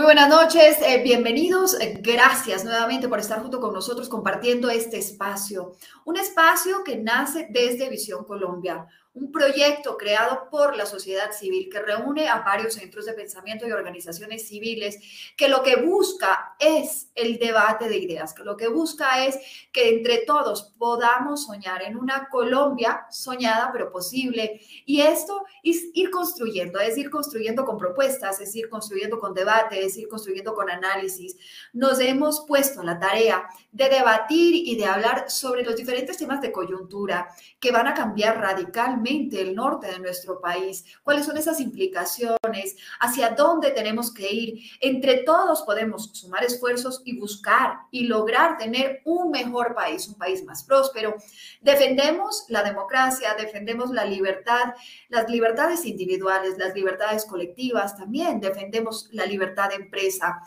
Muy buenas noches, eh, bienvenidos. Gracias nuevamente por estar junto con nosotros compartiendo este espacio. Un espacio que nace desde Visión Colombia, un proyecto creado por la sociedad civil que reúne a varios centros de pensamiento y organizaciones civiles, que lo que busca es el debate de ideas, que lo que busca es que entre todos podamos soñar en una Colombia soñada pero posible. Y esto es ir construyendo, es ir construyendo con propuestas, es ir construyendo con debate, es ir construyendo con análisis. Nos hemos puesto la tarea de debatir y de hablar sobre los diferentes temas de coyuntura que van a cambiar radicalmente el norte de nuestro país, cuáles son esas implicaciones, hacia dónde tenemos que ir. Entre todos podemos sumar esfuerzos y buscar y lograr tener un mejor país, un país más próspero. Defendemos la democracia, defendemos la libertad, las libertades individuales, las libertades colectivas, también defendemos la libertad de empresa.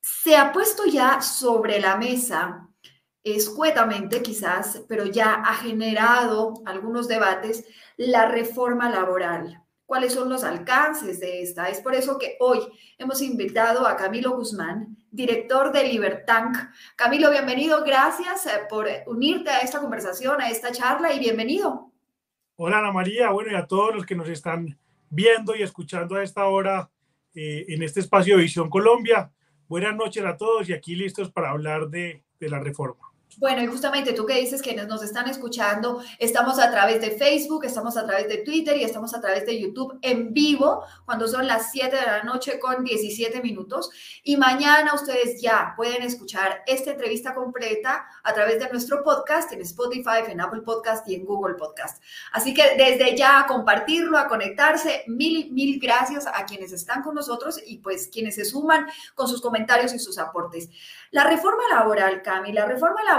Se ha puesto ya sobre la mesa escuetamente quizás, pero ya ha generado algunos debates, la reforma laboral. ¿Cuáles son los alcances de esta? Es por eso que hoy hemos invitado a Camilo Guzmán, director de Libertank. Camilo, bienvenido. Gracias eh, por unirte a esta conversación, a esta charla y bienvenido. Hola Ana María, bueno, y a todos los que nos están viendo y escuchando a esta hora eh, en este espacio de Visión Colombia. Buenas noches a todos y aquí listos para hablar de, de la reforma. Bueno, y justamente tú que dices que nos están escuchando, estamos a través de Facebook, estamos a través de Twitter y estamos a través de YouTube en vivo cuando son las 7 de la noche con 17 minutos. Y mañana ustedes ya pueden escuchar esta entrevista completa a través de nuestro podcast en Spotify, en Apple Podcast y en Google Podcast. Así que desde ya a compartirlo, a conectarse, mil, mil gracias a quienes están con nosotros y pues quienes se suman con sus comentarios y sus aportes. La reforma laboral, Cami, la reforma laboral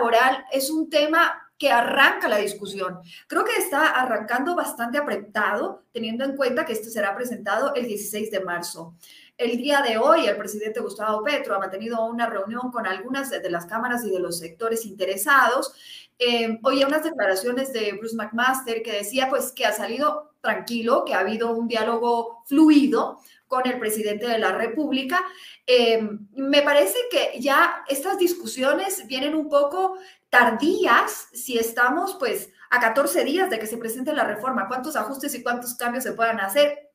es un tema que arranca la discusión. Creo que está arrancando bastante apretado, teniendo en cuenta que esto será presentado el 16 de marzo. El día de hoy, el presidente Gustavo Petro ha mantenido una reunión con algunas de las cámaras y de los sectores interesados. Eh, oye, unas declaraciones de Bruce McMaster que decía pues que ha salido tranquilo, que ha habido un diálogo fluido, con el presidente de la República. Em, me parece que ya estas discusiones vienen un poco tardías si estamos pues a 14 días de que se presente la reforma. ¿Cuántos ajustes y cuántos cambios se puedan hacer?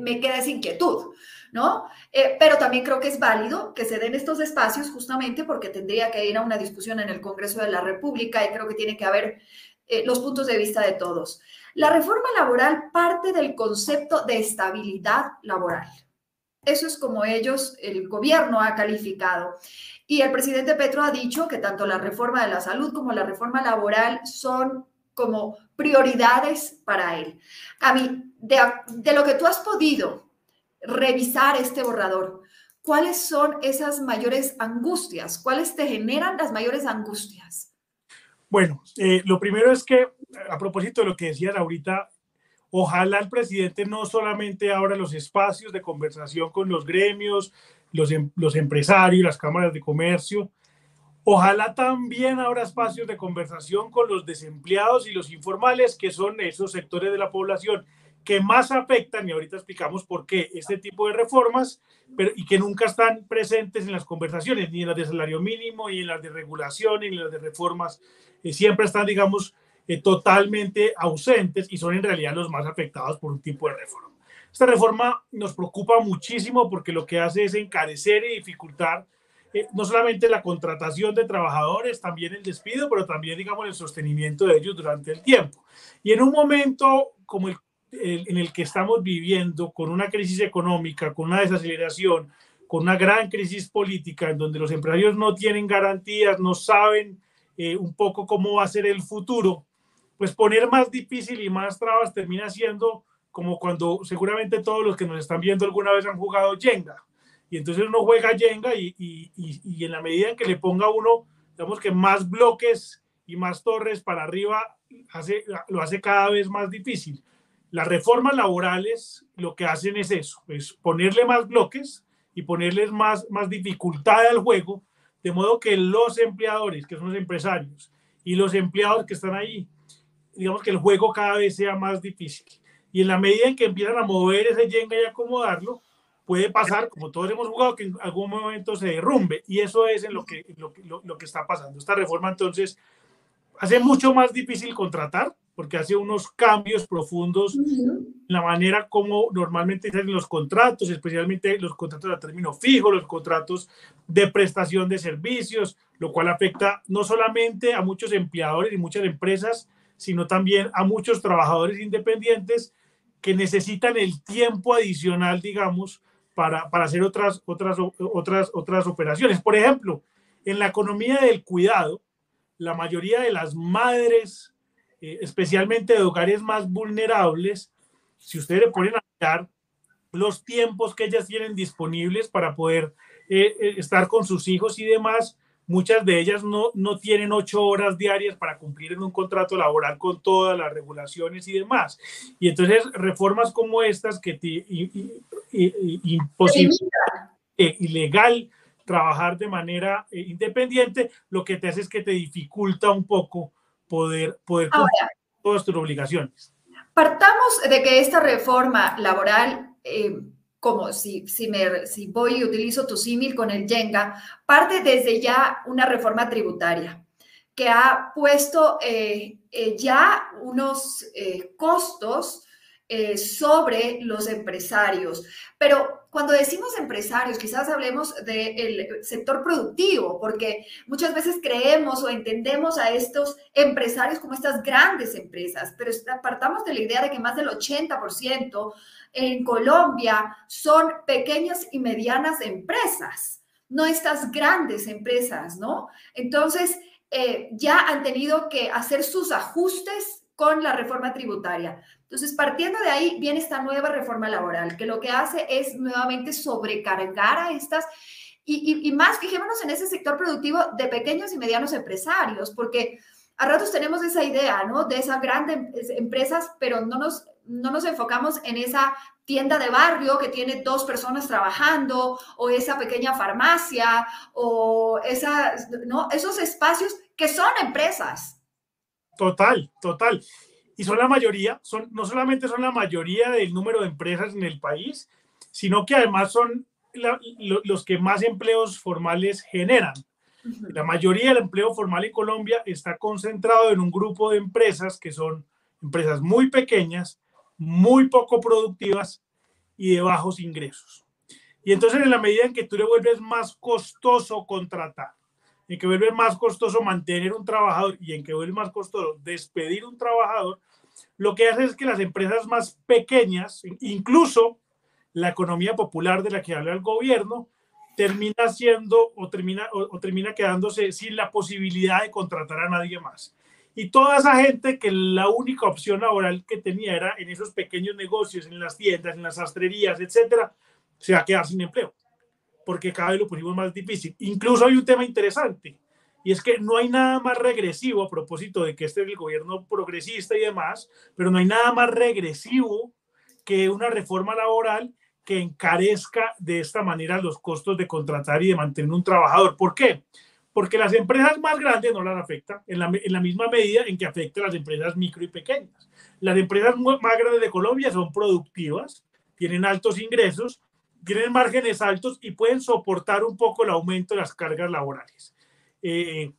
Me queda esa inquietud, ¿no? Eh, pero también creo que es válido que se den estos espacios justamente porque tendría que ir a una discusión en el Congreso de la República y creo que tiene que haber eh, los puntos de vista de todos. La reforma laboral parte del concepto de estabilidad laboral. Eso es como ellos, el gobierno ha calificado. Y el presidente Petro ha dicho que tanto la reforma de la salud como la reforma laboral son como prioridades para él. A mí, de, lo que tú has podido revisar este borrador, ¿cuáles son esas mayores angustias? ¿Cuáles te generan las mayores angustias? Bueno, eh, lo primero es que, a propósito de lo que decías ahorita, ojalá el presidente no solamente abra los espacios de conversación con los gremios, los, em, los empresarios, las cámaras de comercio, ojalá también abra espacios de conversación con los desempleados y los informales, que son esos sectores de la población que más afectan, y ahorita explicamos por qué, este tipo de reformas, pero, y que nunca están presentes en las conversaciones, ni en las de salario mínimo, ni en las de regulación, ni en las de reformas, eh, siempre están, digamos, eh, totalmente ausentes y son en realidad los más afectados por un tipo de reforma. Esta reforma nos preocupa muchísimo porque lo que hace es encarecer y dificultar eh, no solamente la contratación de trabajadores, también el despido, pero también, digamos, el sostenimiento de ellos durante el tiempo. Y en un momento como el en el que estamos viviendo, con una crisis económica, con una desaceleración, con una gran crisis política, en donde los empresarios no tienen garantías, no saben eh, un poco cómo va a ser el futuro, pues poner más difícil y más trabas termina siendo como cuando seguramente todos los que nos están viendo alguna vez han jugado Jenga. Y entonces uno juega Jenga y, y, y en la medida en que le ponga uno, digamos que más bloques y más torres para arriba, hace, lo hace cada vez más difícil. Las reformas laborales lo que hacen es eso, es ponerle más bloques y ponerles más, más dificultad al juego, de modo que los empleadores, que son los empresarios, y los empleados que están ahí, digamos que el juego cada vez sea más difícil. Y en la medida en que empiezan a mover ese yenga y acomodarlo, puede pasar, como todos hemos jugado, que en algún momento se derrumbe. Y eso es en lo que, lo, lo, que está pasando. Esta reforma entonces hace mucho más difícil contratar porque hace unos cambios profundos en la manera como normalmente se hacen los contratos, especialmente los contratos a término fijo, los contratos de prestación de servicios, lo cual afecta no solamente a muchos empleadores y muchas empresas, sino también a muchos trabajadores independientes que necesitan el tiempo adicional, digamos, para, para hacer otras, otras, otras, otras operaciones. Por ejemplo, en la economía del cuidado, la mayoría de las madres eh, especialmente de hogares más vulnerables, si ustedes le ponen a mirar los tiempos que ellas tienen disponibles para poder eh, eh, estar con sus hijos y demás, muchas de ellas no, no tienen ocho horas diarias para cumplir en un contrato laboral con todas las regulaciones y demás. Y entonces reformas como estas que te imposibilitan ilegal trabajar de manera independiente, lo que te hace es que te dificulta un poco poder, poder cumplir todas tus obligaciones. Partamos de que esta reforma laboral, eh, como si, si, me, si voy y utilizo tu símil con el Jenga, parte desde ya una reforma tributaria que ha puesto eh, eh, ya unos costos sobre los empresarios. Pero cuando decimos empresarios, quizás hablemos del sector productivo, porque muchas veces creemos o entendemos a estos empresarios como estas grandes empresas, pero apartamos de la idea de que más del 80% en Colombia son pequeñas y medianas empresas, no estas grandes empresas, ¿no? Entonces, eh, ya han tenido que hacer sus ajustes con la reforma tributaria. Entonces, partiendo de ahí, viene esta nueva reforma laboral, que lo que hace es nuevamente sobrecargar a estas, y, más, fijémonos en ese sector productivo de pequeños y medianos empresarios, porque a ratos tenemos esa idea, ¿no? De esas grandes empresas, pero no nos, no nos enfocamos en esa tienda de barrio que tiene dos personas trabajando, o esa pequeña farmacia, o esa, ¿no? Esos espacios que son empresas. Total, total y son la mayoría, son, no solamente son la mayoría del número de empresas en el país, sino que además son los que más empleos formales generan. La mayoría del empleo formal en Colombia está concentrado en un grupo de empresas que son empresas muy pequeñas, muy poco productivas y de bajos ingresos. Y entonces en la medida en que tú le vuelves más costoso contratar, en que vuelve más costoso mantener un trabajador y en que vuelve más costoso despedir un trabajador, lo que hace es que las empresas más pequeñas, incluso la economía popular de la que habla el gobierno, termina siendo o termina, o, termina quedándose sin la posibilidad de contratar a nadie más. Y toda esa gente que la única opción laboral que tenía era en esos pequeños negocios, en las tiendas, en las sastrerías, etcétera, se va a quedar sin empleo porque cada vez lo pusimos más difícil. Incluso hay un tema interesante, y es que no hay nada más regresivo a propósito de que este es el gobierno progresista y demás, pero no hay nada más regresivo que una reforma laboral que encarezca de esta manera los costos de contratar y de mantener un trabajador. ¿Por qué? Porque las empresas más grandes no las afecta en la, en la misma medida en que afecta a las empresas micro y pequeñas. Las empresas más grandes de Colombia son productivas, tienen altos ingresos tienen márgenes altos y pueden soportar un poco el aumento de las cargas laborales. Eh,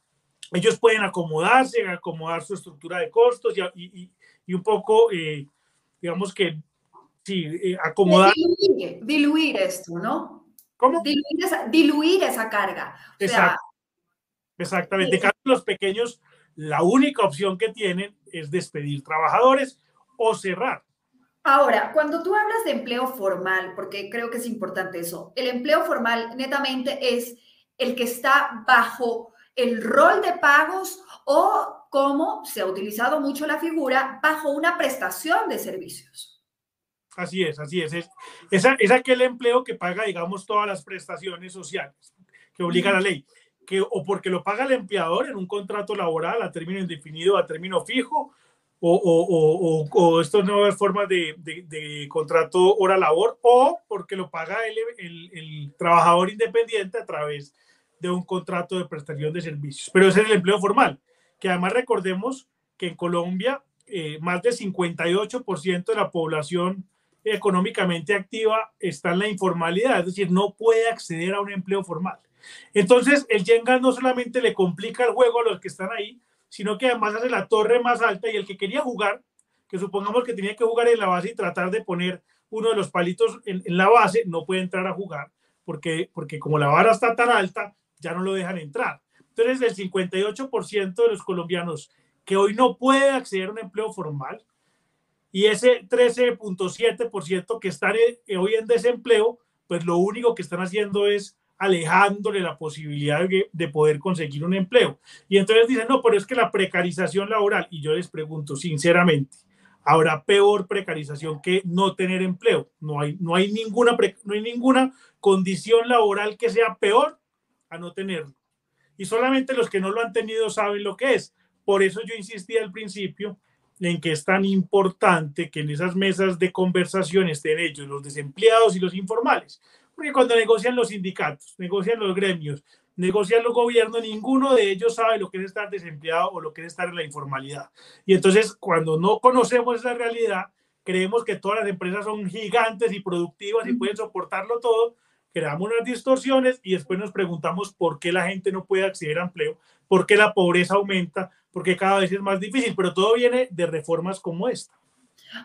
ellos pueden acomodarse, acomodar su estructura de costos y, y, un poco, eh, digamos que, sí, eh, acomodar. Diluir, esto, ¿no? ¿Cómo? Diluir esa, carga. Exacto. Exactamente. En los pequeños, la única opción que tienen es despedir trabajadores o cerrar. Ahora, cuando tú hablas de empleo formal, porque creo que es importante eso, el empleo formal netamente es el que está bajo el rol de pagos o, como se ha utilizado mucho la figura, bajo una prestación de servicios. Así es, así es. Es, aquel empleo que paga, digamos, todas las prestaciones sociales que obliga la ley, que o porque lo paga el empleador en un contrato laboral a término indefinido, a término fijo, o, o, o, estas nuevas formas de, de, contrato hora-labor, o porque lo paga el, el, trabajador independiente a través de un contrato de prestación de servicios. Pero ese es el empleo formal, que además recordemos que en Colombia eh, más del 58% de la población económicamente activa está en la informalidad, es decir, no puede acceder a un empleo formal. Entonces, el Jenga no solamente le complica el juego a los que están ahí, sino que además hace la torre más alta y el que quería jugar, que supongamos que tenía que jugar en la base y tratar de poner uno de los palitos en, la base, no puede entrar a jugar, porque, porque como la vara está tan alta, ya no lo dejan entrar. Entonces, el 58% de los colombianos que hoy no puede acceder a un empleo formal y ese 13.7% que están eh, hoy en desempleo, pues lo único que están haciendo es alejándole la posibilidad de, poder conseguir un empleo. Y entonces dicen, no, pero es que la precarización laboral, y yo les pregunto sinceramente, ¿habrá peor precarización que no tener empleo? No hay, no hay, ninguna, no hay ninguna condición laboral que sea peor a no tenerlo. Y solamente los que no lo han tenido saben lo que es. Por eso yo insistí al principio en que es tan importante que en esas mesas de conversación estén ellos, los desempleados y los informales, porque cuando negocian los sindicatos, negocian los gremios, negocian los gobiernos, ninguno de ellos sabe lo que es estar desempleado o lo que es estar en la informalidad. Y entonces, cuando no conocemos esa realidad, creemos que todas las empresas son gigantes y productivas y pueden soportarlo todo, creamos unas distorsiones y después nos preguntamos por qué la gente no puede acceder a empleo, por qué la pobreza aumenta, porque cada vez es más difícil, pero todo viene de reformas como esta.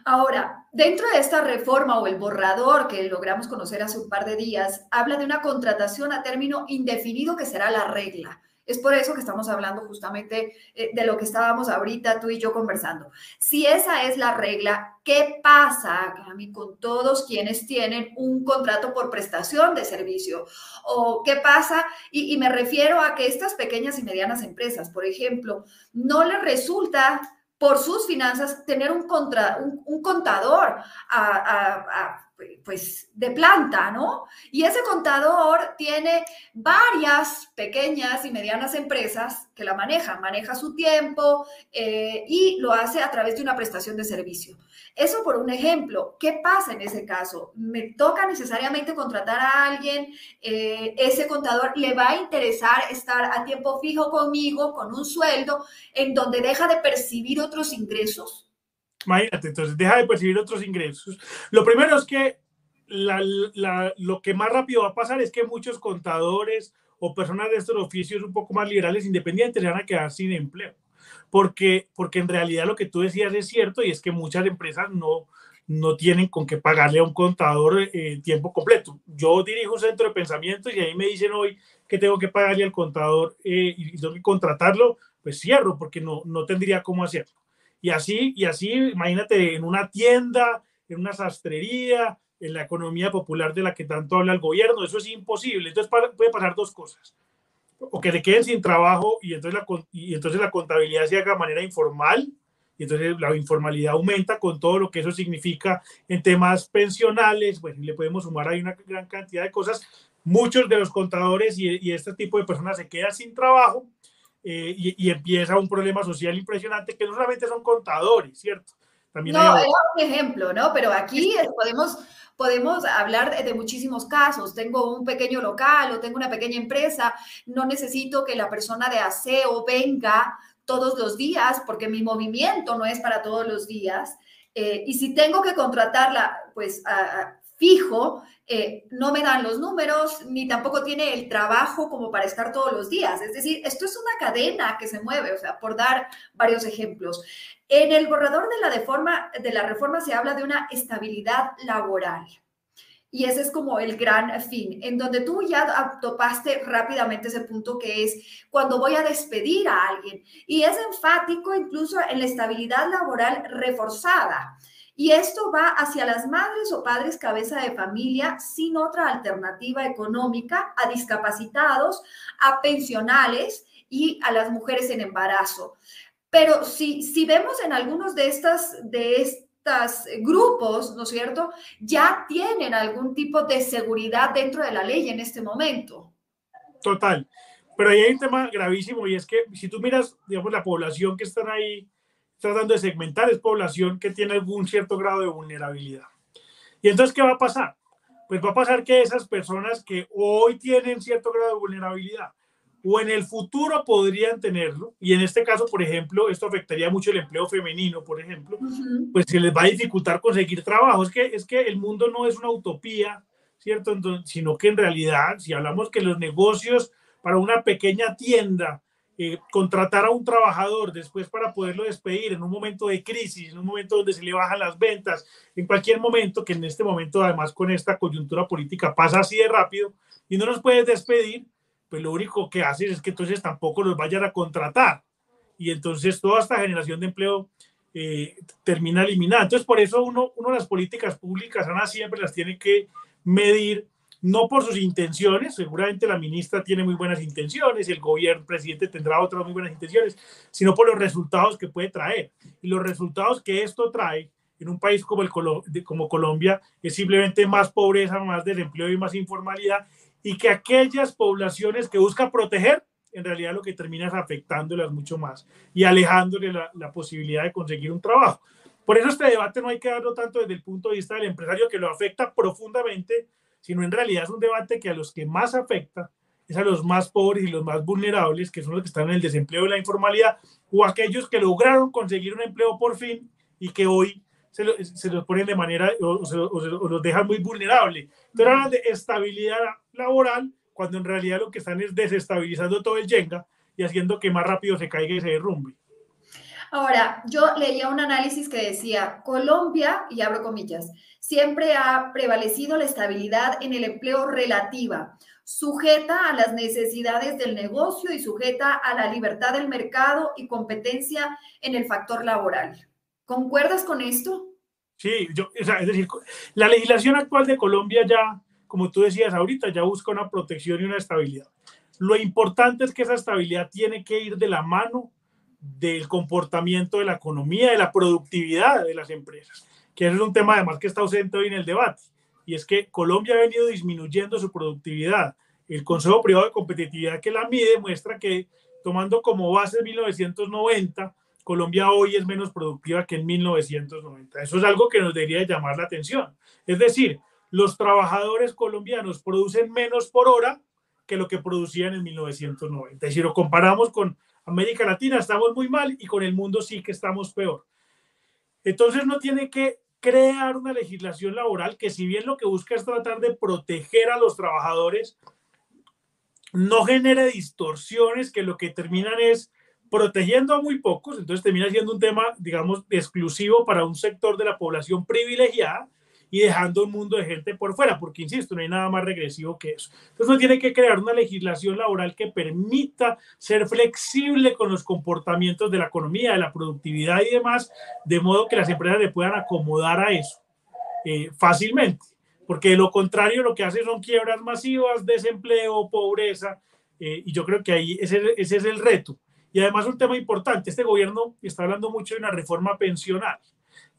Ahora, dentro de esta reforma o el borrador que logramos conocer hace un par de días, habla de una contratación a término indefinido que será la regla. Es por eso que estamos hablando justamente eh, de lo que estábamos ahorita tú y yo conversando. Si esa es la regla, ¿qué pasa con todos quienes tienen un contrato por prestación de servicio? ¿O qué pasa? Y, me refiero a que estas pequeñas y medianas empresas, por ejemplo, no les resulta por sus finanzas tener un, contra, un, contador pues, de planta, ¿no? Y ese contador tiene varias pequeñas y medianas empresas que la manejan, maneja su tiempo eh, y lo hace a través de una prestación de servicio. Eso por un ejemplo. ¿Qué pasa en ese caso? ¿Me toca necesariamente contratar a alguien? Eh, ¿Ese contador le va a interesar estar a tiempo fijo conmigo, con un sueldo, en donde deja de percibir otros ingresos? Imagínate, entonces deja de percibir otros ingresos. Lo primero es que lo que más rápido va a pasar es que muchos contadores o personas de estos oficios un poco más liberales independientes se van a quedar sin empleo porque, porque en realidad lo que tú decías es cierto y es que muchas empresas no, no tienen con qué pagarle a un contador eh, tiempo completo. Yo dirijo un centro de pensamiento y ahí me dicen hoy que tengo que pagarle al contador eh, y tengo que contratarlo, pues cierro porque no, no tendría cómo hacerlo. Y así, y así, imagínate, en una tienda, en una sastrería, en la economía popular de la que tanto habla el gobierno, eso es imposible. Entonces puede pasar dos cosas o que se queden sin trabajo y entonces, la, y entonces la contabilidad se haga de manera informal y entonces la informalidad aumenta con todo lo que eso significa en temas pensionales, pues le podemos sumar ahí una gran cantidad de cosas. Muchos de los contadores y, y este tipo de personas se quedan sin trabajo eh, y, y, empieza un problema social impresionante que no solamente son contadores, ¿cierto? También no, hay... un ejemplo, ¿no? Pero aquí podemos podemos hablar de, muchísimos casos. Tengo un pequeño local o tengo una pequeña empresa, no necesito que la persona de aseo venga todos los días porque mi movimiento no es para todos los días. Eh, y si tengo que contratarla, pues fijo, eh, no me dan los números, ni tampoco tiene el trabajo como para estar todos los días. Es decir, esto es una cadena que se mueve, o sea, por dar varios ejemplos. En el borrador de la, reforma, de la reforma se habla de una estabilidad laboral. Y ese es como el gran fin, en donde tú ya topaste rápidamente ese punto que es cuando voy a despedir a alguien. Y es enfático incluso en la estabilidad laboral reforzada. Y esto va hacia las madres o padres cabeza de familia sin otra alternativa económica, a discapacitados, a pensionales y a las mujeres en embarazo. Pero si, si vemos en algunos de estas, de estos grupos, ¿no es cierto?, ya tienen algún tipo de seguridad dentro de la ley en este momento. Total. Pero ahí hay un tema gravísimo y es que si tú miras, digamos, la población que están ahí tratando de segmentar es población que tiene algún cierto grado de vulnerabilidad. Y entonces, ¿qué va a pasar? Pues va a pasar que esas personas que hoy tienen cierto grado de vulnerabilidad o en el futuro podrían tenerlo, y en este caso, por ejemplo, esto afectaría mucho el empleo femenino, por ejemplo, pues se les va a dificultar conseguir trabajo. Es que, es que el mundo no es una utopía, ¿cierto? sino que en realidad, si hablamos que los negocios para una pequeña tienda, eh, contratar a un trabajador después para poderlo despedir en un momento de crisis, en un momento donde se le bajan las ventas, en cualquier momento, que en este momento además con esta coyuntura política pasa así de rápido y no nos puedes despedir, pues lo único que haces es que entonces tampoco los vayan a contratar. Y entonces toda esta generación de empleo eh, termina eliminada. Entonces, por eso uno, uno de las políticas públicas, Ana, siempre las tiene que medir, no por sus intenciones, seguramente la ministra tiene muy buenas intenciones, el gobierno, el presidente tendrá otras muy buenas intenciones, sino por los resultados que puede traer. Y los resultados que esto trae en un país como, el, como Colombia es simplemente más pobreza, más desempleo y más informalidad y que aquellas poblaciones que busca proteger, en realidad lo que termina es afectándolas mucho más y alejándole la, la, posibilidad de conseguir un trabajo. Por eso este debate no hay que darlo tanto desde el punto de vista del empresario que lo afecta profundamente, sino en realidad es un debate que a los que más afecta es a los más pobres y los más vulnerables, que son los que están en el desempleo y la informalidad, o aquellos que lograron conseguir un empleo por fin y que hoy se, se los ponen de manera o, o, los dejan muy vulnerables. Pero hablan de estabilidad laboral cuando en realidad lo que están es desestabilizando todo el Jenga y haciendo que más rápido se caiga y se derrumbe. Ahora, yo leía un análisis que decía, Colombia, y abro comillas, siempre ha prevalecido la estabilidad en el empleo relativa, sujeta a las necesidades del negocio y sujeta a la libertad del mercado y competencia en el factor laboral. ¿Concuerdas con esto? Sí, yo, es decir, la legislación actual de Colombia ya, como tú decías ahorita, ya busca una protección y una estabilidad. Lo importante es que esa estabilidad tiene que ir de la mano del comportamiento de la economía, de la productividad de las empresas, que es un tema además que está ausente hoy en el debate, y es que Colombia ha venido disminuyendo su productividad. El Consejo Privado de Competitividad que la mide muestra que tomando como base 1990, Colombia hoy es menos productiva que en 1990. Eso es algo que nos debería llamar la atención. Es decir, los trabajadores colombianos producen menos por hora que lo que producían en 1990. si lo comparamos con América Latina, estamos muy mal y con el mundo sí que estamos peor. Entonces no tiene que crear una legislación laboral que si bien lo que busca es tratar de proteger a los trabajadores, no genere distorsiones que lo que terminan es protegiendo a muy pocos, entonces termina siendo un tema, digamos, exclusivo para un sector de la población privilegiada y dejando un mundo de gente por fuera, porque, insisto, no hay nada más regresivo que eso. Entonces uno tiene que crear una legislación laboral que permita ser flexible con los comportamientos de la economía, de la productividad y demás, de modo que las empresas le puedan acomodar a eso eh, fácilmente, porque de lo contrario lo que hace son quiebras masivas, desempleo, pobreza, eh, y yo creo que ahí ese, ese es el reto y además un tema importante, este gobierno está hablando mucho de una reforma pensional.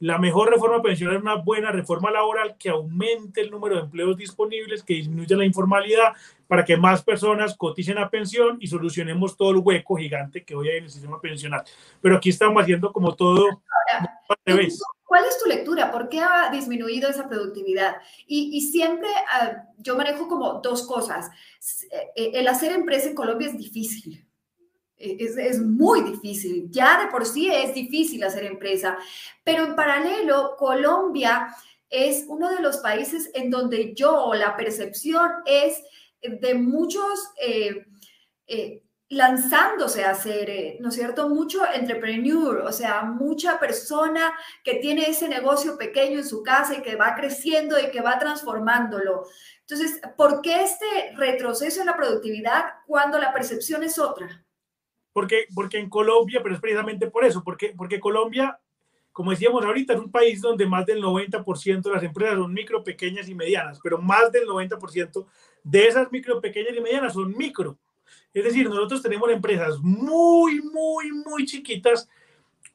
La mejor reforma pensional es una buena reforma laboral que aumente el número de empleos disponibles, que disminuya la informalidad, para que más personas coticen a pensión y solucionemos todo el hueco gigante que hoy hay en el sistema pensional. Pero aquí estamos haciendo como todo. Ahora, ¿Cuál es tu lectura? ¿Por qué ha disminuido esa productividad? Y, y siempre uh, yo manejo como dos cosas. Eh, el hacer empresa en Colombia es difícil es, muy difícil, ya de por sí es difícil hacer empresa, pero en paralelo, Colombia es uno de los países en donde yo, la percepción es de muchos eh, eh, lanzándose a hacer, eh, ¿no es cierto? Mucho entrepreneur, o sea, mucha persona que tiene ese negocio pequeño en su casa y que va creciendo y que va transformándolo. Entonces, ¿por qué este retroceso en la productividad cuando la percepción es otra? Porque, porque en Colombia, pero es precisamente por eso, porque, porque Colombia, como decíamos ahorita, es un país donde más del 90% de las empresas son micro, pequeñas y medianas, pero más del 90% de esas micro, pequeñas y medianas son micro. Es decir, nosotros tenemos empresas muy, muy, muy chiquitas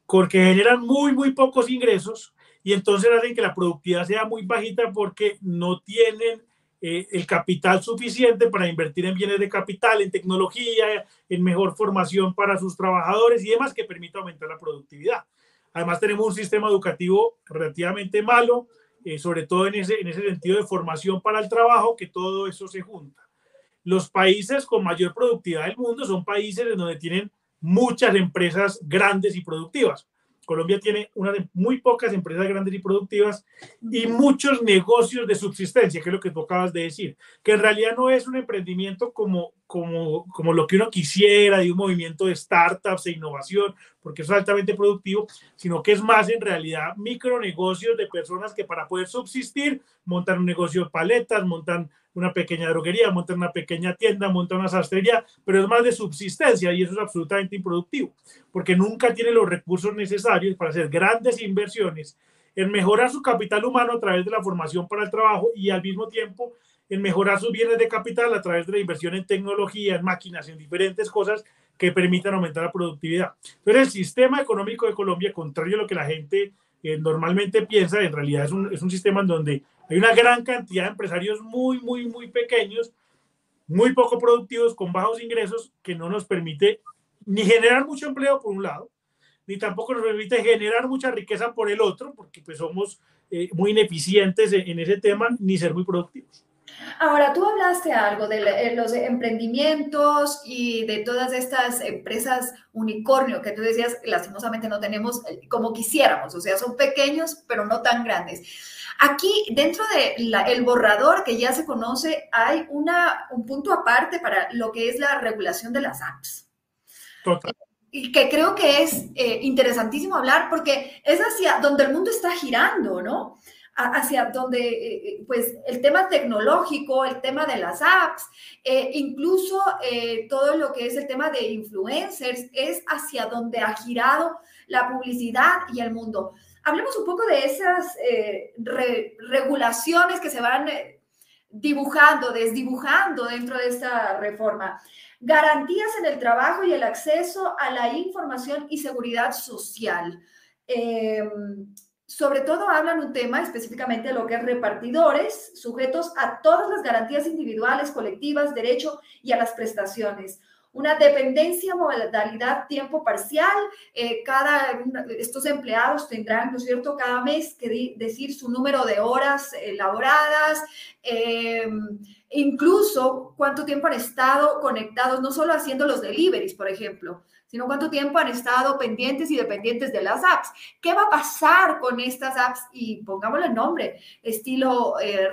porque generan muy, muy pocos ingresos y entonces hacen que la productividad sea muy bajita porque no tienen eh, el capital suficiente para invertir en bienes de capital, en tecnología, en mejor formación para sus trabajadores y demás que permita aumentar la productividad. Además tenemos un sistema educativo relativamente malo, eh, sobre todo en ese, en ese sentido de formación para el trabajo, que todo eso se junta. los países con mayor productividad del mundo son países en donde tienen muchas empresas grandes y productivas. Colombia tiene una de muy pocas empresas grandes y productivas y muchos negocios de subsistencia, que es lo que tú acabas de decir, que en realidad no es un emprendimiento como, como, como lo que uno quisiera, de un movimiento de startups e innovación, porque es altamente productivo, sino que es más en realidad micronegocios de personas que para poder subsistir montan un negocio de paletas, montan una pequeña droguería, montar una pequeña tienda, montar una sastrería, pero es más de subsistencia y eso es absolutamente improductivo, porque nunca tiene los recursos necesarios para hacer grandes inversiones en mejorar su capital humano a través de la formación para el trabajo y al mismo tiempo en mejorar sus bienes de capital a través de la inversión en tecnología, en máquinas, en diferentes cosas que permitan aumentar la productividad. Entonces, el sistema económico de Colombia, contrario a lo que la gente eh, normalmente piensa, en realidad es un, es un sistema en donde hay una gran cantidad de empresarios muy, muy, muy pequeños, muy poco productivos, con bajos ingresos, que no nos permite ni generar mucho empleo por un lado, ni tampoco nos permite generar mucha riqueza por el otro, porque pues somos eh, muy ineficientes en, ese tema, ni ser muy productivos. Ahora, tú hablaste algo de eh, los emprendimientos y de todas estas empresas unicornio que tú decías, lastimosamente no tenemos eh, como quisiéramos, o sea, son pequeños, pero no tan grandes. Aquí, dentro del borrador que ya se conoce, hay una, un punto aparte para lo que es la regulación de las apps. Total. Y que creo que es eh, interesantísimo hablar porque es hacia donde el mundo está girando, ¿no? Hacia donde, eh, eh, pues, el tema tecnológico, el tema de las apps, incluso todo lo que es el tema de influencers, es hacia donde ha girado la publicidad y el mundo. Hablemos un poco de esas eh, regulaciones que se van eh, dibujando, desdibujando dentro de esta reforma. Garantías en el trabajo y el acceso a la información y seguridad social. Em, sobre todo hablan un tema específicamente de lo que es repartidores, sujetos a todas las garantías individuales, colectivas, derecho y a las prestaciones una dependencia, modalidad tiempo parcial. Eh, cada, estos empleados tendrán, ¿no es cierto?, cada mes que decir su número de horas elaboradas, em, incluso cuánto tiempo han estado conectados, no solo haciendo los deliveries, por ejemplo, sino cuánto tiempo han estado pendientes y dependientes de las apps. ¿Qué va a pasar con estas apps? Y pongámosle el nombre, estilo eh,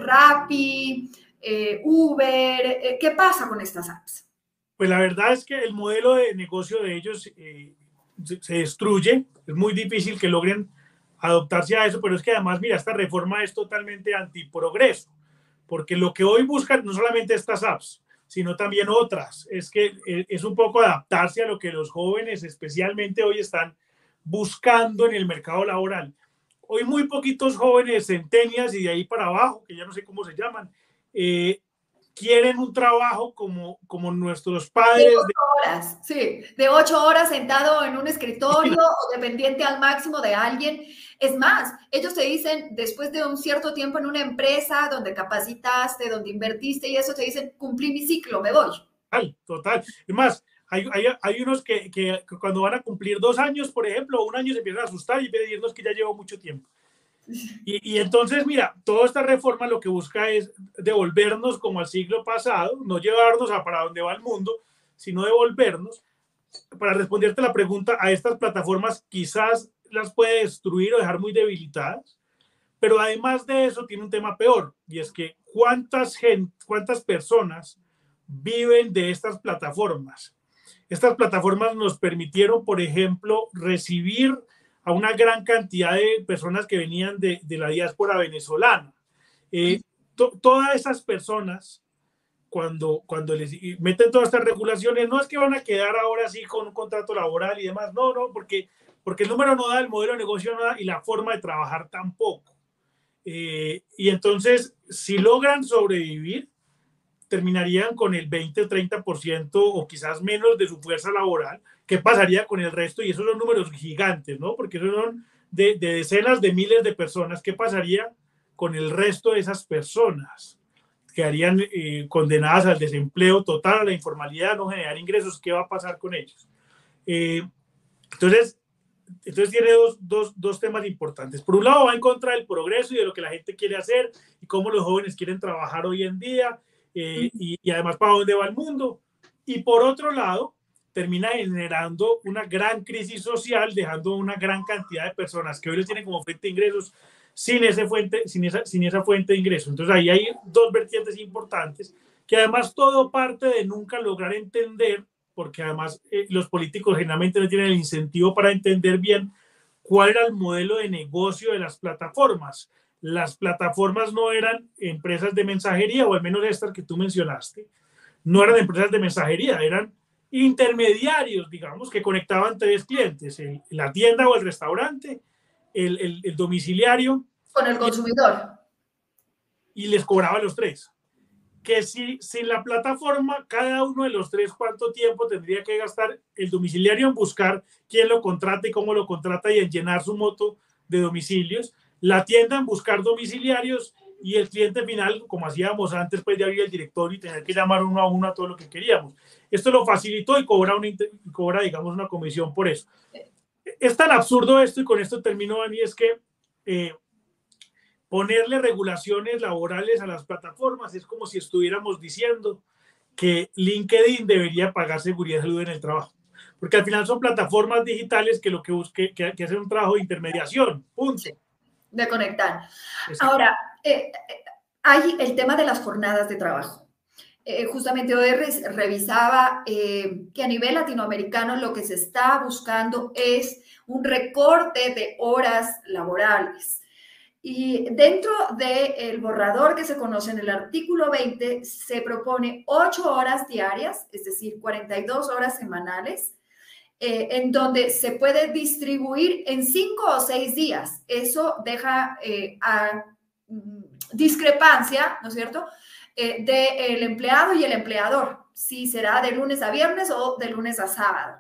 eh, Uber, eh, ¿qué pasa con estas apps? Pues la verdad es que el modelo de negocio de ellos eh, se destruye, es muy difícil que logren adoptarse a eso, pero es que además, mira, esta reforma es totalmente antiprogreso, porque lo que hoy buscan no solamente estas apps, sino también otras, es que eh, es un poco adaptarse a lo que los jóvenes especialmente hoy están buscando en el mercado laboral. Hoy muy poquitos jóvenes, centenias y de ahí para abajo, que ya no sé cómo se llaman, eh, quieren un trabajo como, como nuestros padres. De ocho horas, sí, de ocho horas sentado en un escritorio o dependiente al máximo de alguien. Es más, ellos te dicen, después de un cierto tiempo en una empresa donde capacitaste, donde invertiste y eso, te dicen, cumplí mi ciclo, me voy. Total, total. Es más, hay, hay, hay unos que, que, cuando van a cumplir dos años, por ejemplo, un año se empiezan a asustar y pedirnos que ya llevo mucho tiempo. Y, entonces, mira, toda esta reforma lo que busca es devolvernos como al siglo pasado, no llevarnos a para dónde va el mundo, sino devolvernos. Para responderte la pregunta, a estas plataformas quizás las puede destruir o dejar muy debilitadas, pero además de eso tiene un tema peor, y es que cuántas, cuántas personas viven de estas plataformas. Estas plataformas nos permitieron, por ejemplo, recibir a una gran cantidad de personas que venían de, de la diáspora venezolana. Eh, todas esas personas, cuando, cuando les meten todas estas regulaciones, no es que van a quedar ahora sí con un contrato laboral y demás, no, no, porque, porque el número no da, el modelo de negocio no da y la forma de trabajar tampoco. Eh, y entonces, si logran sobrevivir, terminarían con el 20 o 30% o quizás menos de su fuerza laboral, ¿qué pasaría con el resto? Y esos son números gigantes, ¿no? Porque esos son de, decenas de miles de personas. ¿Qué pasaría con el resto de esas personas? Quedarían eh, condenadas al desempleo total, a la informalidad, no generar ingresos. ¿Qué va a pasar con ellos? Eh, entonces, entonces tiene dos, dos, dos, temas importantes. Por un lado, va en contra del progreso y de lo que la gente quiere hacer y cómo los jóvenes quieren trabajar hoy en día eh, y, y, además para dónde va el mundo. Y por otro lado, termina generando una gran crisis social, dejando una gran cantidad de personas que hoy les tienen como fuente de ingresos sin, ese fuente, sin, esa, sin esa fuente de ingresos. Entonces ahí hay dos vertientes importantes que además todo parte de nunca lograr entender, porque además eh, los políticos generalmente no tienen el incentivo para entender bien cuál era el modelo de negocio de las plataformas. Las plataformas no eran empresas de mensajería, o al menos estas que tú mencionaste, no eran empresas de mensajería, eran intermediarios, digamos, que conectaban tres clientes, la tienda o el restaurante, el, el, domiciliario. Con el consumidor. Y, les cobraba los tres. Que si sin la plataforma, cada uno de los tres, ¿cuánto tiempo tendría que gastar el domiciliario en buscar quién lo contrata y cómo lo contrata y en llenar su moto de domicilios? La tienda en buscar domiciliarios y el cliente final, como hacíamos antes, pues de abrir el directorio y tener que llamar uno a uno a todo lo que queríamos. Esto lo facilitó y cobra, una, cobra digamos, una comisión por eso. Es tan absurdo esto, y con esto termino, Dani, es que eh, ponerle regulaciones laborales a las plataformas es como si estuviéramos diciendo que LinkedIn debería pagar seguridad de salud en el trabajo. Porque al final son plataformas digitales que lo que busque, que, que hacen un trabajo de intermediación, punto. De conectar. Ahora, eh, hay el tema de las jornadas de trabajo. Eh, justamente hoy revisaba eh, que a nivel latinoamericano lo que se está buscando es un recorte de horas laborales. Y dentro del borrador que se conoce en el artículo 20, se propone 8 horas diarias, es decir, 42 horas semanales, en donde se puede distribuir en 5 o 6 días. Eso deja a Mm, discrepancia, ¿no es cierto?, eh, del empleado y el empleador, si será de lunes a viernes o de lunes a sábado.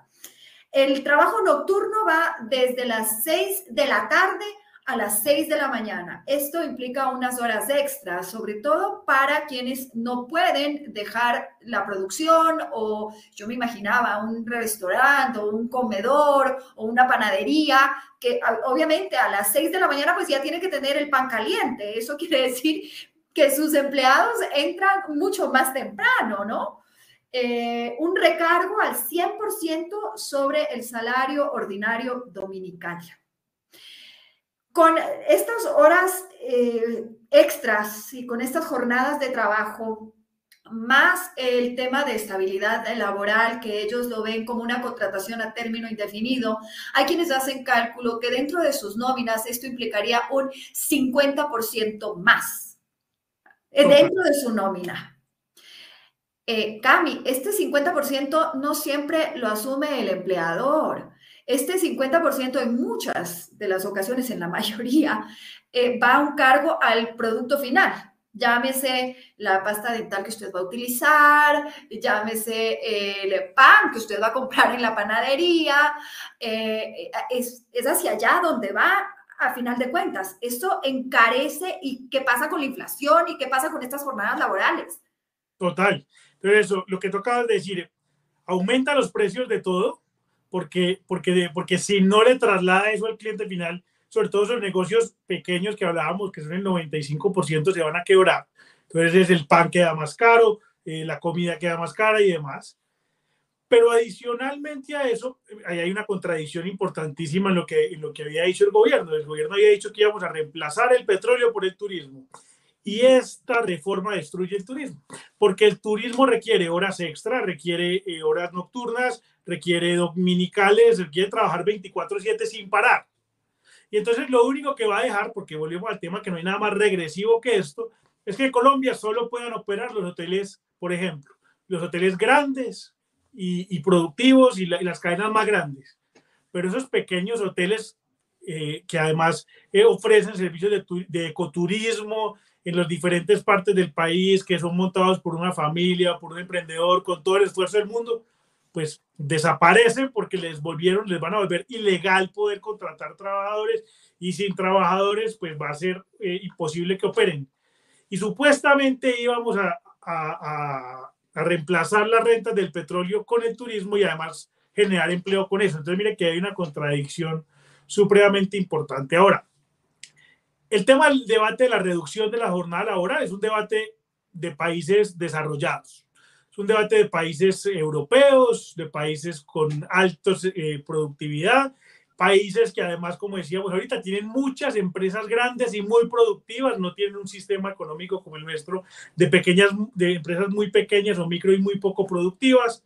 El trabajo nocturno va desde las 6 de la tarde a las 6 de la mañana. Esto implica unas horas extras, sobre todo para quienes no pueden dejar la producción o yo me imaginaba un restaurante o un comedor o una panadería que obviamente a las 6 de la mañana pues ya tiene que tener el pan caliente. Eso quiere decir que sus empleados entran mucho más temprano, ¿no? Eh, un recargo al 100% sobre el salario ordinario dominical con estas horas eh, extras y con estas jornadas de trabajo, más el tema de estabilidad laboral, que ellos lo ven como una contratación a término indefinido, hay quienes hacen cálculo que dentro de sus nóminas esto implicaría un 50% más eh, dentro de su nómina. Eh, Cami, este 50% no siempre lo asume el empleador. Este 50% en muchas de las ocasiones, en la mayoría, eh, va a un cargo al producto final. Llámese la pasta dental que usted va a utilizar, llámese el pan que usted va a comprar en la panadería. Eh, es, es hacia allá donde va a final de cuentas. Esto encarece y qué pasa con la inflación y qué pasa con estas jornadas laborales. Total. Pero eso, lo que tocaba decir, aumenta los precios de todo, porque, porque, porque si no le traslada eso al cliente final, sobre todo esos negocios pequeños que hablábamos, que son el 95%, se van a quebrar. Entonces el pan queda más caro, eh, la comida queda más cara y demás. Pero adicionalmente a eso, ahí hay una contradicción importantísima en lo, que, en lo que había dicho el gobierno. El gobierno había dicho que íbamos a reemplazar el petróleo por el turismo. Y esta reforma destruye el turismo, porque el turismo requiere horas extra, requiere eh, horas nocturnas, requiere dominicales, requiere trabajar 24/7 sin parar. Y entonces lo único que va a dejar, porque volvemos al tema que no hay nada más regresivo que esto, es que en Colombia solo puedan operar los hoteles, por ejemplo, los hoteles grandes y, productivos y, las cadenas más grandes. Pero esos pequeños hoteles eh, que además eh, ofrecen servicios de, de ecoturismo, en las diferentes partes del país que son montados por una familia, por un emprendedor, con todo el esfuerzo del mundo, pues desaparecen porque les volvieron, les van a volver ilegal poder contratar trabajadores y sin trabajadores pues va a ser eh, imposible que operen. Y supuestamente íbamos a, a, a, reemplazar las rentas del petróleo con el turismo y además generar empleo con eso. Entonces mire que hay una contradicción supremamente importante. Ahora, el tema del debate de la reducción de la jornada laboral es un debate de países desarrollados. Es un debate de países europeos, de países con altos eh, productividad, países que además, como decíamos ahorita, tienen muchas empresas grandes y muy productivas, no tienen un sistema económico como el nuestro de pequeñas, de empresas muy pequeñas o micro y muy poco productivas.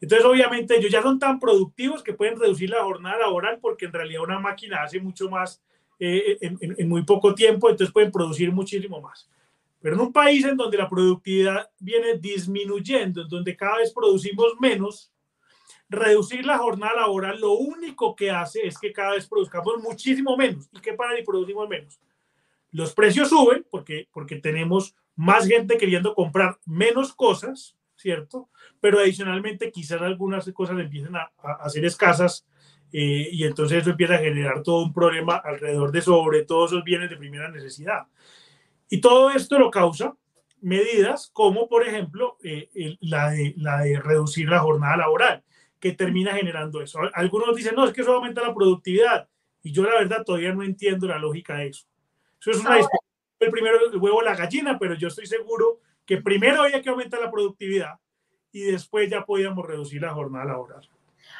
Entonces, obviamente, ellos ya son tan productivos que pueden reducir la jornada laboral porque en realidad una máquina hace mucho más eh, en, en, muy poco tiempo, entonces pueden producir muchísimo más. Pero en un país en donde la productividad viene disminuyendo, en donde cada vez producimos menos, reducir la jornada laboral lo único que hace es que cada vez produzcamos muchísimo menos. ¿Y qué para y producimos menos? Los precios suben porque, porque tenemos más gente queriendo comprar menos cosas, ¿cierto? Pero adicionalmente quizás algunas cosas empiezan a, a, ser escasas eh, y entonces eso empieza a generar todo un problema alrededor de sobre todos esos bienes de primera necesidad. Y todo esto lo causa medidas como, por ejemplo, eh, la, de, la de reducir la jornada laboral, que termina generando eso. Algunos dicen, no, es que eso aumenta la productividad. Y yo la verdad todavía no entiendo la lógica de eso. Eso es una el primero el huevo la gallina, pero yo estoy seguro que primero había que aumentar la productividad y después ya podíamos reducir la jornada laboral.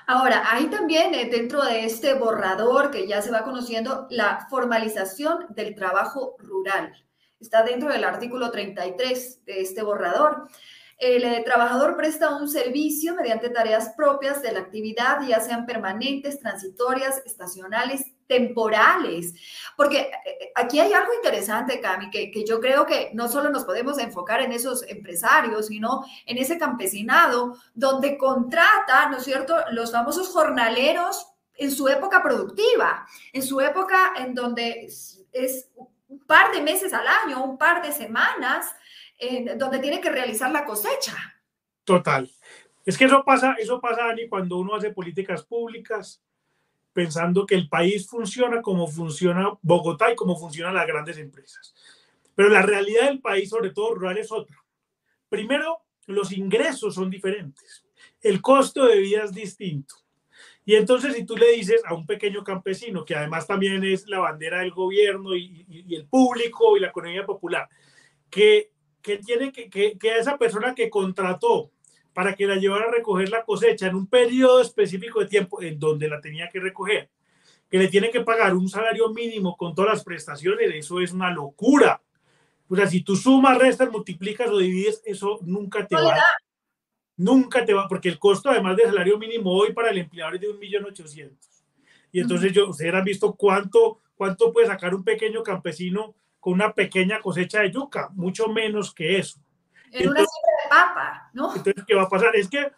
Ahora, hay también eh, dentro de este borrador que ya se va conociendo la formalización del trabajo rural. Está dentro del artículo 33 de este borrador. El eh, trabajador presta un servicio mediante tareas propias de la actividad, ya sean permanentes, transitorias, estacionales, temporales. Porque eh, eh, aquí hay algo interesante, Cami, que, yo creo que no solo nos podemos enfocar en esos empresarios, sino en ese campesinado donde contrata, ¿no es cierto?, los famosos jornaleros en su época productiva, en su época en donde es un par de meses al año, un par de semanas, donde tiene que realizar la cosecha. Total. Es que eso pasa, eso pasa, Ani, cuando uno hace políticas públicas pensando que el país funciona como funciona Bogotá y como funcionan las grandes empresas. Pero la realidad del país, sobre todo rural, es otra. Primero, los ingresos son diferentes. El costo de vida es distinto. Y entonces, si tú le dices a un pequeño campesino, que además también es la bandera del gobierno y, el público y la economía popular, que que tiene que, que, que esa persona que contrató para que la llevara a recoger la cosecha en un periodo específico de tiempo en donde la tenía que recoger, que le tiene que pagar un salario mínimo con todas las prestaciones, eso es una locura. O sea, si tú sumas, restas, multiplicas o divides, eso nunca te va. Nunca te va, porque el costo además del salario mínimo hoy para el empleador es de un millón ochocientos. Y entonces yo, ustedes han visto cuánto, cuánto puede sacar un pequeño campesino con una pequeña cosecha de yuca, mucho menos que eso. En una siembra de papa, ¿no? Entonces, ¿qué va a pasar? Es que,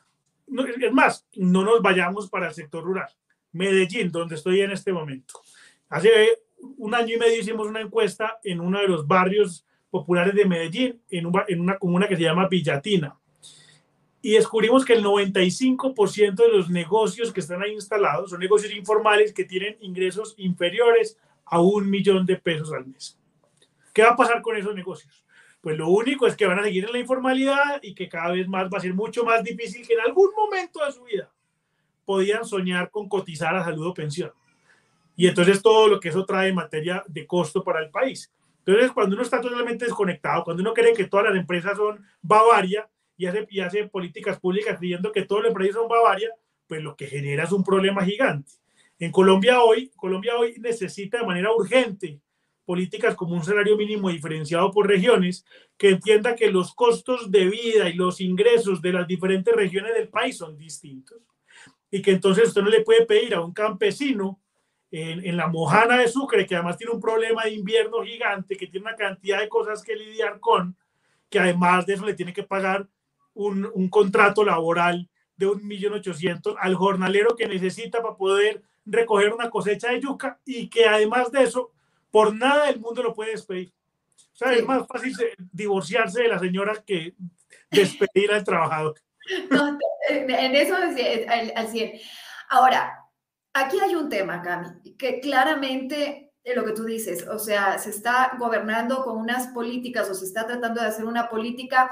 es más, no nos vayamos para el sector rural. Medellín, donde estoy en este momento. Hace un año y medio hicimos una encuesta en uno de los barrios populares de Medellín, en, en una comuna que se llama Villatina. Y descubrimos que el 95% de los negocios que están ahí instalados son negocios informales que tienen ingresos inferiores a un millón de pesos al mes. ¿Qué va a pasar con esos negocios? Pues lo único es que van a seguir en la informalidad y que cada vez más va a ser mucho más difícil que en algún momento de su vida podían soñar con cotizar a salud o pensión. Y entonces todo lo que eso trae en materia de costo para el país. Entonces, cuando uno está totalmente desconectado, cuando uno cree que todas las empresas son Bavaria y hace, y hace políticas públicas creyendo que todas las empresas son Bavaria, pues lo que genera es un problema gigante. En Colombia hoy, Colombia hoy necesita de manera urgente políticas como un salario mínimo diferenciado por regiones, que entienda que los costos de vida y los ingresos de las diferentes regiones del país son distintos. Y que entonces usted no le puede pedir a un campesino en, en, la mojana de Sucre, que además tiene un problema de invierno gigante, que tiene una cantidad de cosas que lidiar con, que además de eso le tiene que pagar un, un contrato laboral de un millón ochocientos al jornalero que necesita para poder recoger una cosecha de yuca y que además de eso por nada del mundo lo puede despedir. O sea, es más fácil divorciarse de la señora que despedir al trabajador. en eso al 100. Ahora, aquí hay un tema, Cami, que claramente lo que tú dices, o sea, se está gobernando con unas políticas o se está tratando de hacer una política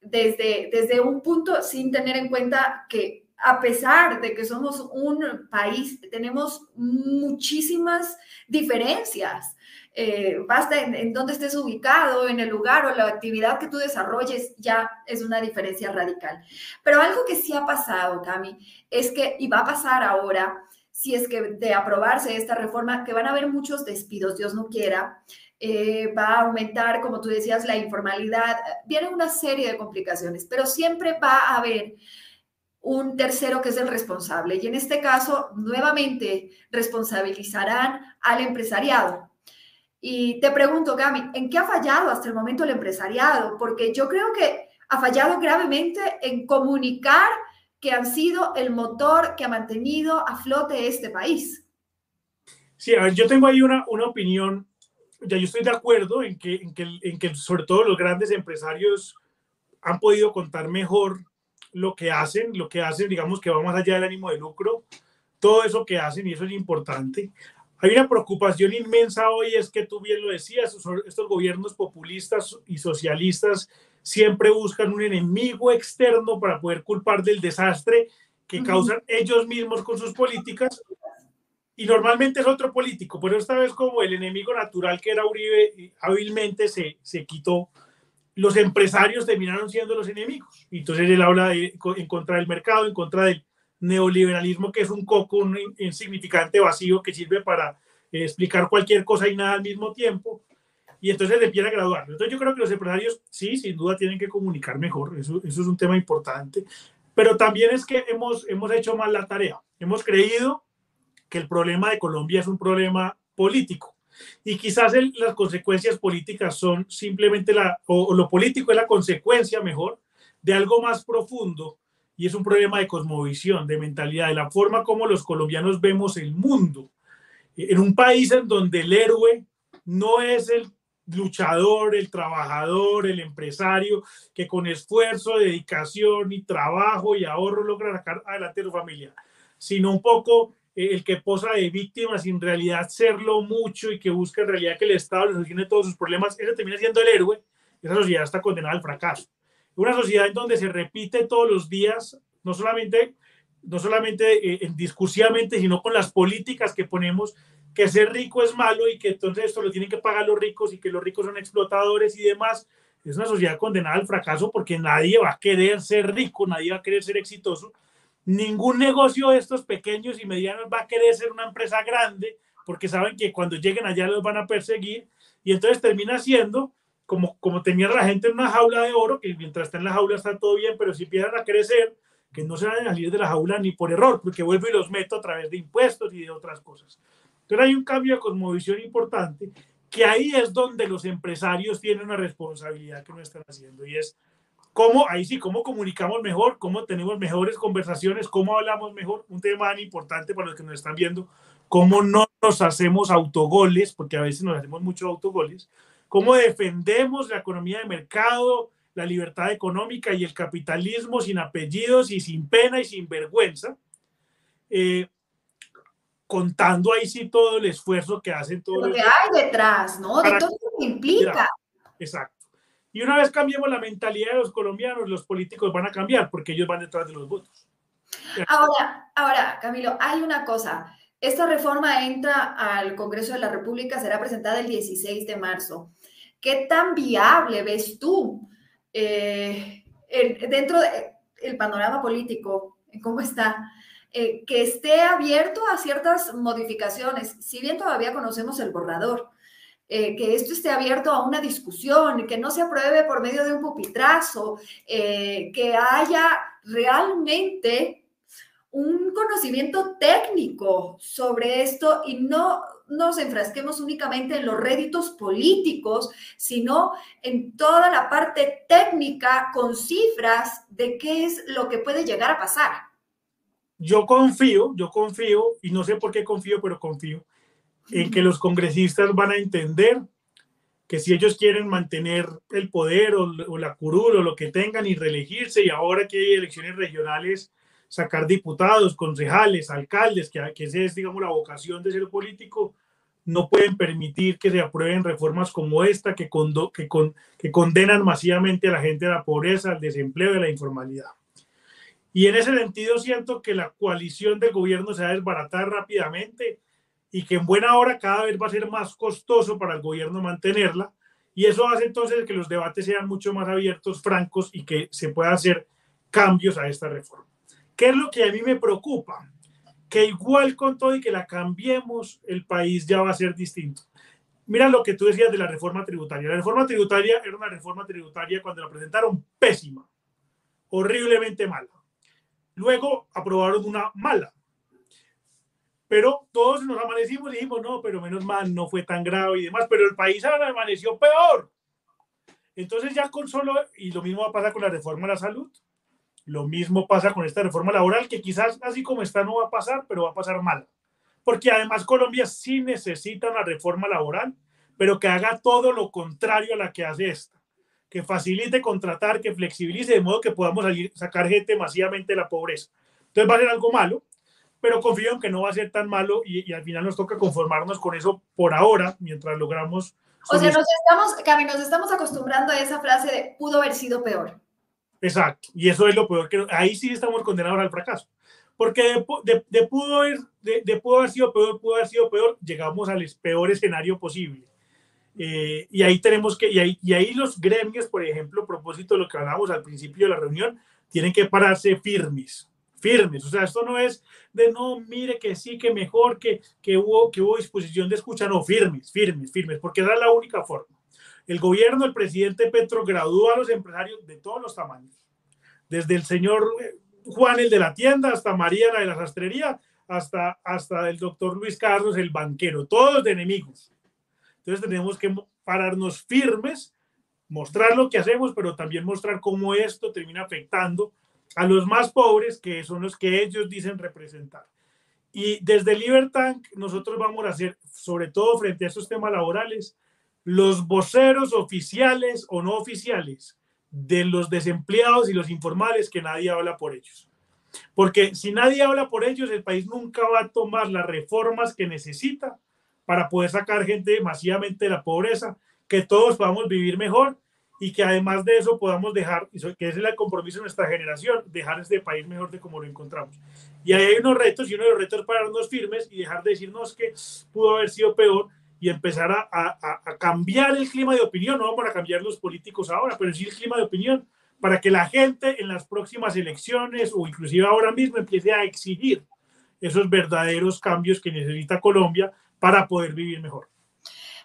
desde, desde un punto sin tener en cuenta que a pesar de que somos un país, tenemos muchísimas diferencias eh, basta en, dónde estés ubicado, en el lugar o la actividad que tú desarrolles, ya es una diferencia radical. Pero algo que sí ha pasado, Cami, es que, y va a pasar ahora, si es que de aprobarse esta reforma, que van a haber muchos despidos, Dios no quiera, eh, va a aumentar, como tú decías, la informalidad, viene una serie de complicaciones, pero siempre va a haber un tercero que es el responsable. Y en este caso, nuevamente, responsabilizarán al empresariado. Y te pregunto, Gami, ¿en qué ha fallado hasta el momento el empresariado? Porque yo creo que ha fallado gravemente en comunicar que han sido el motor que ha mantenido a flote este país. Sí, a ver, yo tengo ahí una, una opinión, ya yo estoy de acuerdo en que, en que, en que sobre todo los grandes empresarios han podido contar mejor lo que hacen, lo que hacen, digamos que va más allá del ánimo de lucro, todo eso que hacen y eso es importante. Hay una preocupación inmensa hoy, es que tú bien lo decías, estos gobiernos populistas y socialistas siempre buscan un enemigo externo para poder culpar del desastre que causan ellos mismos con sus políticas y normalmente es otro político, pero esta vez como el enemigo natural que era Uribe hábilmente se, se quitó los empresarios terminaron siendo los enemigos. Entonces él habla en contra del mercado, en contra del neoliberalismo, que es un coco, un insignificante vacío que sirve para eh, explicar cualquier cosa y nada al mismo tiempo. Y entonces empieza a graduar. Entonces yo creo que los empresarios sí, sin duda tienen que comunicar mejor. Eso, eso es un tema importante. Pero también es que hemos, hemos hecho mal la tarea. Hemos creído que el problema de Colombia es un problema político y quizás las consecuencias políticas son simplemente la, o, lo político es la consecuencia mejor de algo más profundo y es un problema de cosmovisión, de mentalidad, de la forma como los colombianos vemos el mundo. En un país en donde el héroe no es el luchador, el trabajador, el empresario que con esfuerzo, dedicación y trabajo y ahorro logra sacar adelante a su familia, sino un poco el que posa de víctima sin realidad serlo mucho y que busca en realidad que el Estado le solucione todos sus problemas, ese termina siendo el héroe, esa sociedad está condenada al fracaso. Una sociedad en donde se repite todos los días, no solamente, no solamente eh, discursivamente, sino con las políticas que ponemos, que ser rico es malo y que entonces esto lo tienen que pagar los ricos y que los ricos son explotadores y demás. Es una sociedad condenada al fracaso porque nadie va a querer ser rico, nadie va a querer ser exitoso Ningún negocio de estos pequeños y medianos va a querer ser una empresa grande porque saben que cuando lleguen allá los van a perseguir y entonces termina siendo como, como tenía la gente en una jaula de oro, que mientras está en la jaula está todo bien, pero si empiezan a crecer, que no se van a salir de la jaula ni por error, porque vuelvo y los meto a través de impuestos y de otras cosas. Entonces hay un cambio de cosmovisión importante, que ahí es donde los empresarios tienen una responsabilidad que no están haciendo, y es cómo, ahí sí, cómo comunicamos mejor, cómo tenemos mejores conversaciones, cómo hablamos mejor, un tema tan importante para los que nos están viendo, cómo no nos hacemos autogoles, porque a veces nos hacemos muchos autogoles, cómo defendemos la economía de mercado, la libertad económica y el capitalismo sin apellidos y sin pena y sin vergüenza, eh, contando ahí sí todo el esfuerzo que hacen todos. Lo que hay detrás, ¿no? De todo lo que implica. Exacto. Y una vez cambiemos la mentalidad de los colombianos, los políticos van a cambiar porque ellos van detrás de los votos. Ahora, ahora, Camilo, hay una cosa. Esta reforma entra al Congreso de la República, será presentada el 16 de marzo. ¿Qué tan viable ves tú eh, dentro del panorama político? ¿Cómo está? Eh, que esté abierto a ciertas modificaciones, si bien todavía conocemos el borrador, eh, que esto esté abierto a una discusión, que no se apruebe por medio de un pupitrazo, eh, que haya realmente un conocimiento técnico sobre esto y no nos enfrasquemos únicamente en los réditos políticos, sino en toda la parte técnica con cifras de qué es lo que puede llegar a pasar. Yo confío, yo confío, y no sé por qué confío, pero confío, en que los congresistas van a entender que si ellos quieren mantener el poder o, la curul o lo que tengan y reelegirse y ahora que hay elecciones regionales, sacar diputados, concejales, alcaldes, que, que esa es, digamos, la vocación de ser político, no pueden permitir que se aprueben reformas como esta que, que, con, que condenan masivamente a la gente a la pobreza, al desempleo y a la informalidad. Y en ese sentido siento que la coalición del gobierno se va a desbaratar rápidamente y que en buena hora cada vez va a ser más costoso para el gobierno mantenerla. Y eso hace entonces que los debates sean mucho más abiertos, francos y que se pueda hacer cambios a esta reforma. ¿Qué es lo que a mí me preocupa? Que igual con todo y que la cambiemos, el país ya va a ser distinto. Mira lo que tú decías de la reforma tributaria. La reforma tributaria era una reforma tributaria cuando la presentaron pésima, horriblemente mala. Luego aprobaron una mala. Pero todos nos amanecimos y dijimos, no, pero menos mal, no fue tan grave y demás. Pero el país amaneció peor. Entonces ya con solo, y lo mismo va a pasar con la reforma de la salud, lo mismo pasa con esta reforma laboral, que quizás así como está no va a pasar, pero va a pasar mal. Porque además Colombia sí necesita una reforma laboral, pero que haga todo lo contrario a la que hace esta. Que facilite contratar, que flexibilice, de modo que podamos sacar gente masivamente de la pobreza. Entonces va a ser algo malo, pero confío en que no va a ser tan malo y, al final nos toca conformarnos con eso por ahora, mientras logramos... O sea, nos estamos, Cami, nos estamos acostumbrando a esa frase de pudo haber sido peor. Exacto, y eso es lo peor que ahí sí estamos condenados al fracaso. Porque de, pudo, haber, de, pudo haber sido peor, pudo haber sido peor, llegamos al peor escenario posible. Eh, y ahí tenemos que, y ahí, y ahí los gremios, por ejemplo, a propósito de lo que hablábamos al principio de la reunión, tienen que pararse firmes, firmes. O sea, esto no es de no, mire que sí, que mejor, que, que, hubo, que hubo disposición de escucha, no, firmes, firmes, firmes, porque era la única forma. El gobierno, el presidente Petro graduó a los empresarios de todos los tamaños, desde el señor eh, Juan, el de la tienda, hasta María, la de la sastrería, hasta, hasta el doctor Luis Carlos, el banquero, todos de enemigos. Entonces tenemos que pararnos firmes, mostrar lo que hacemos, pero también mostrar cómo esto termina afectando a los más pobres, que son los que ellos dicen representar. Y desde Libertad nosotros vamos a hacer, sobre todo frente a estos temas laborales, los voceros oficiales o no oficiales de los desempleados y los informales que nadie habla por ellos. Porque si nadie habla por ellos, el país nunca va a tomar las reformas que necesita para poder sacar gente masivamente de la pobreza, que todos podamos vivir mejor y que además de eso podamos dejar, que ese es el compromiso de nuestra generación, dejar este país mejor de como lo encontramos. Y ahí hay unos retos y uno de los retos para darnos firmes y dejar de decirnos que pudo haber sido peor y empezar a, a, cambiar el clima de opinión. No vamos a cambiar los políticos ahora, pero sí el clima de opinión para que la gente en las próximas elecciones o inclusive ahora mismo empiece a exigir esos verdaderos cambios que necesita Colombia para poder vivir mejor.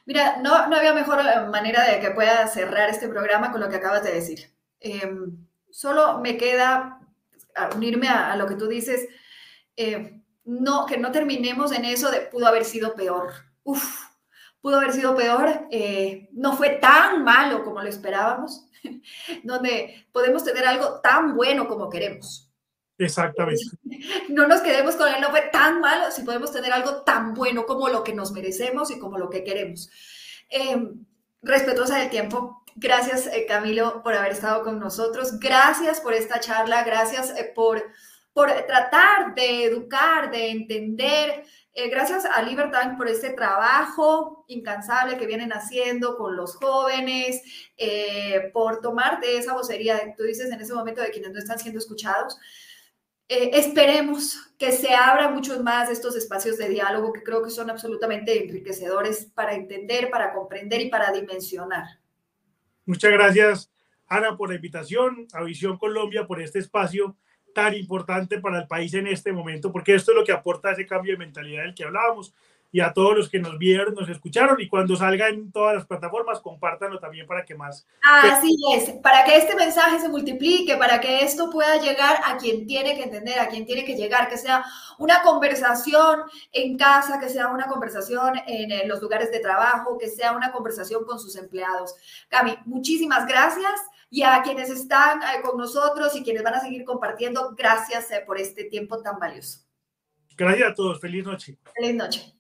Mira, no, no había mejor manera de que pueda cerrar este programa con lo que acabas de decir. Em, solo me queda unirme a, lo que tú dices, eh, no, que no terminemos en eso de pudo haber sido peor. Pudo haber sido peor, eh, no fue tan malo como lo esperábamos, donde podemos tener algo tan bueno como queremos. Exactamente. No nos quedemos con él, no fue tan malo, si podemos tener algo tan bueno como lo que nos merecemos y como lo que queremos. Eh, respetuosa del tiempo, gracias eh, Camilo por haber estado con nosotros, gracias por esta charla, gracias por, por tratar de educar, de entender eh, gracias a Libertad por este trabajo incansable que vienen haciendo con los jóvenes, eh, por tomar de esa vocería, tú dices en ese momento, de quienes no están siendo escuchados. Eh, esperemos que se abran muchos más estos espacios de diálogo que creo que son absolutamente enriquecedores para entender, para comprender y para dimensionar. Muchas gracias, Ana, por la invitación, a Visión Colombia, por este espacio tan importante para el país en este momento, porque esto es lo que aporta ese cambio de mentalidad del que hablábamos. Y a todos los que nos vieron, nos escucharon y cuando salga en todas las plataformas, compártanlo también para que más. Así es, para que este mensaje se multiplique, para que esto pueda llegar a quien tiene que entender, a quien tiene que llegar, que sea una conversación en casa, que sea una conversación en los lugares de trabajo, que sea una conversación con sus empleados. Cami, muchísimas gracias y a quienes están eh, con nosotros y quienes van a seguir compartiendo, gracias eh, por este tiempo tan valioso. Gracias a todos. Feliz noche. Feliz noche.